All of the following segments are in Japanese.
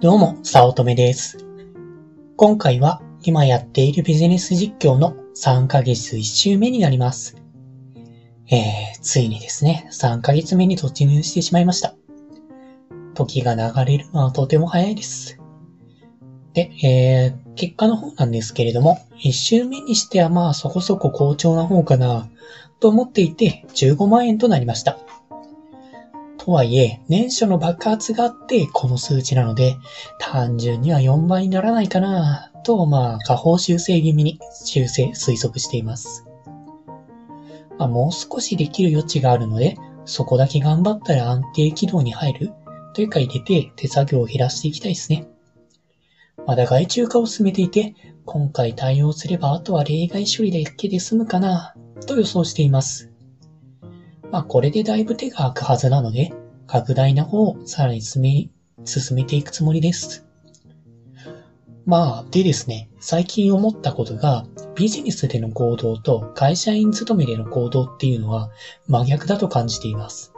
どうも、さおとめです。今回は今やっているビジネス実況の3ヶ月1週目になります。えー、ついにですね、3ヶ月目に突入してしまいました。時が流れるのはとても早いです。で、えー、結果の方なんですけれども、1週目にしてはまあそこそこ好調な方かな、と思っていて15万円となりました。とはいえ、年初の爆発があってこの数値なので、単純には4倍にならないかなと、まあ、下方修正気味に修正、推測しています。まあ、もう少しできる余地があるので、そこだけ頑張ったら安定軌道に入るというか入れて手作業を減らしていきたいですね。まだ外注化を進めていて、今回対応すればあとは例外処理だけで済むかなと予想しています。まあこれでだいぶ手が空くはずなので、拡大の方をさらに進め、進めていくつもりです。まあ、でですね、最近思ったことが、ビジネスでの行動と会社員勤めでの行動っていうのは真逆だと感じています。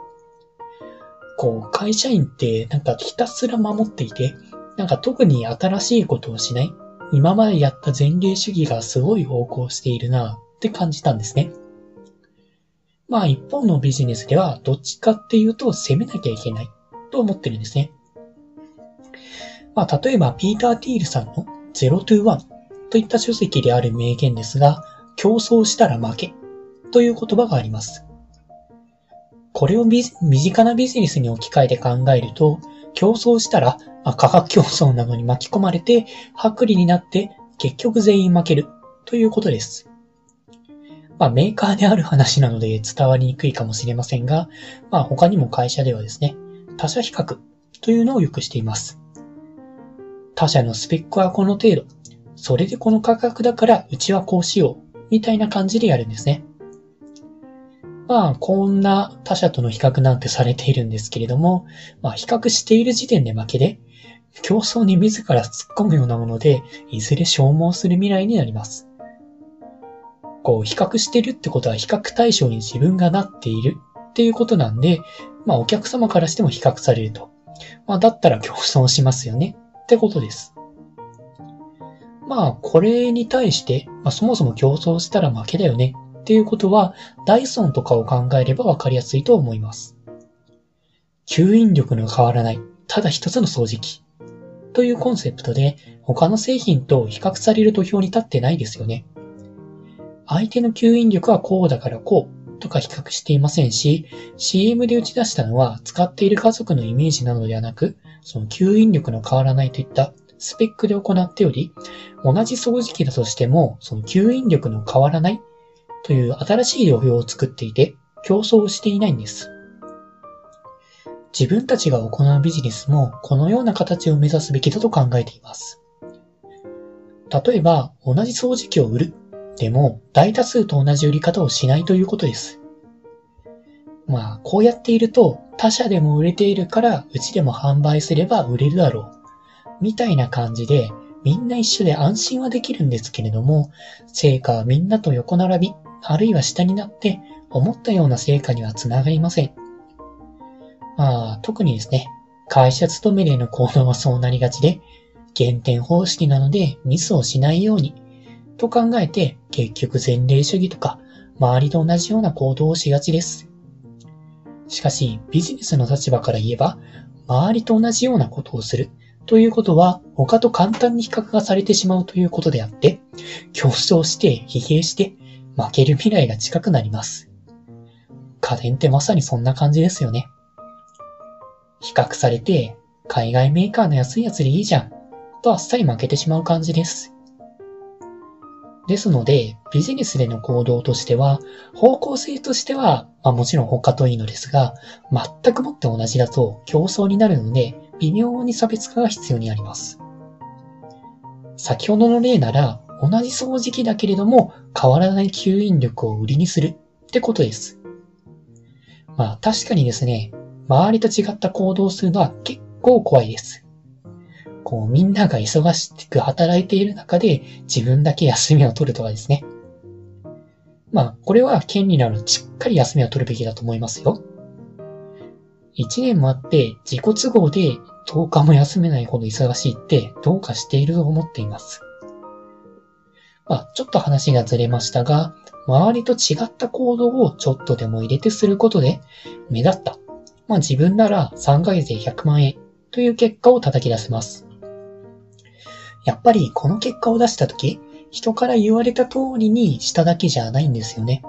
こう、会社員ってなんかひたすら守っていて、なんか特に新しいことをしない、今までやった前例主義がすごい横行しているなって感じたんですね。まあ一方のビジネスではどっちかっていうと攻めなきゃいけないと思ってるんですね。まあ例えばピーター・ティールさんの0 to 1といった書籍である名言ですが、競争したら負けという言葉があります。これを身近なビジネスに置き換えて考えると、競争したら、まあ、価格競争などに巻き込まれて、薄利になって結局全員負けるということです。まあ、メーカーである話なので伝わりにくいかもしれませんが、まあ、他にも会社ではですね、他社比較というのをよくしています。他社のスペックはこの程度、それでこの価格だからうちはこうしよう、みたいな感じでやるんですね。まあ、こんな他社との比較なんてされているんですけれども、まあ、比較している時点で負けで、競争に自ら突っ込むようなもので、いずれ消耗する未来になります。こう、比較してるってことは比較対象に自分がなっているっていうことなんで、まあお客様からしても比較されると。まあだったら競争しますよねってことです。まあこれに対して、まあそもそも競争したら負けだよねっていうことは、ダイソンとかを考えればわかりやすいと思います。吸引力の変わらない、ただ一つの掃除機。というコンセプトで、他の製品と比較される土俵に立ってないですよね。相手の吸引力はこうだからこうとか比較していませんし、CM で打ち出したのは使っている家族のイメージなのではなく、その吸引力の変わらないといったスペックで行っており、同じ掃除機だとしても、その吸引力の変わらないという新しい土俵を作っていて、競争をしていないんです。自分たちが行うビジネスもこのような形を目指すべきだと考えています。例えば、同じ掃除機を売るでも、大多数と同じ売り方をしないということです。まあ、こうやっていると、他社でも売れているから、うちでも販売すれば売れるだろう。みたいな感じで、みんな一緒で安心はできるんですけれども、成果はみんなと横並び、あるいは下になって、思ったような成果にはつながりません。まあ、特にですね、会社勤めでの行動はそうなりがちで、減点方式なのでミスをしないように、と考えて、結局前例主義とか、周りと同じような行動をしがちです。しかし、ビジネスの立場から言えば、周りと同じようなことをするということは、他と簡単に比較がされてしまうということであって、競争して、疲弊して、負ける未来が近くなります。家電ってまさにそんな感じですよね。比較されて、海外メーカーの安いやつでいいじゃん、とあっさり負けてしまう感じです。ですので、ビジネスでの行動としては、方向性としては、まあもちろん他といいのですが、全くもって同じだと競争になるので、微妙に差別化が必要になります。先ほどの例なら、同じ掃除機だけれども、変わらない吸引力を売りにするってことです。まあ確かにですね、周りと違った行動をするのは結構怖いです。こう、みんなが忙しく働いている中で自分だけ休みを取るとかですね。まあ、これは権利なのでしっかり休みを取るべきだと思いますよ。一年もあって自己都合で10日も休めないほど忙しいってどうかしていると思っています。まあ、ちょっと話がずれましたが、周りと違った行動をちょっとでも入れてすることで、目立った。まあ自分なら3ヶ月で100万円という結果を叩き出せます。やっぱりこの結果を出したとき、人から言われた通りにしただけじゃないんですよね。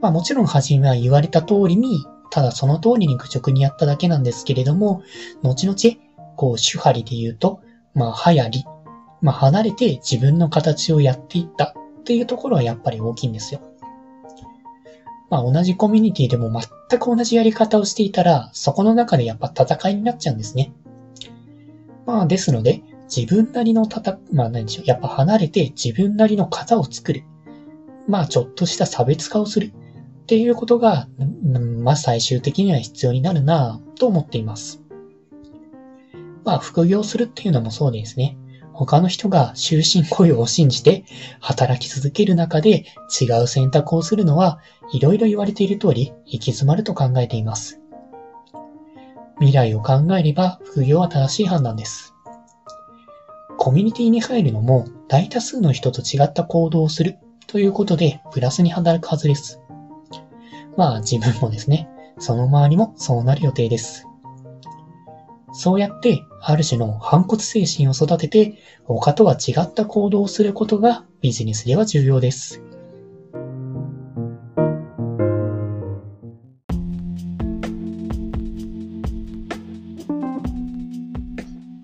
まあもちろん初めは言われた通りに、ただその通りに愚直にやっただけなんですけれども、後々、こう主張りで言うと、まあ流行り、まあ離れて自分の形をやっていったっていうところはやっぱり大きいんですよ。まあ同じコミュニティでも全く同じやり方をしていたら、そこの中でやっぱ戦いになっちゃうんですね。まあですので、自分なりの戦、まあ何でしょう、やっぱ離れて自分なりの型を作る。まあちょっとした差別化をする。っていうことが、まあ最終的には必要になるなぁと思っています。まあ副業するっていうのもそうですね。他の人が終身雇用を信じて働き続ける中で違う選択をするのはいろいろ言われている通り行き詰まると考えています。未来を考えれば副業は正しい判断です。コミュニティに入るのも大多数の人と違った行動をするということでプラスに働くはずです。まあ自分もですね、その周りもそうなる予定です。そうやって、ある種の反骨精神を育てて、他とは違った行動をすることがビジネスでは重要です。